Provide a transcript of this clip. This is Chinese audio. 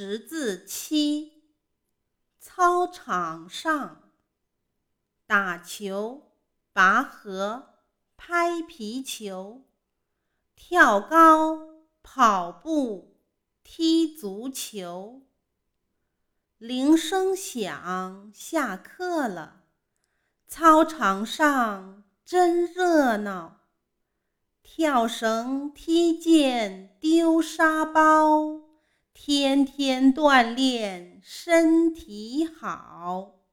识字七，操场上打球、拔河、拍皮球、跳高、跑步、踢足球。铃声响，下课了，操场上真热闹。跳绳、踢毽、丢沙包。天天锻炼身体好。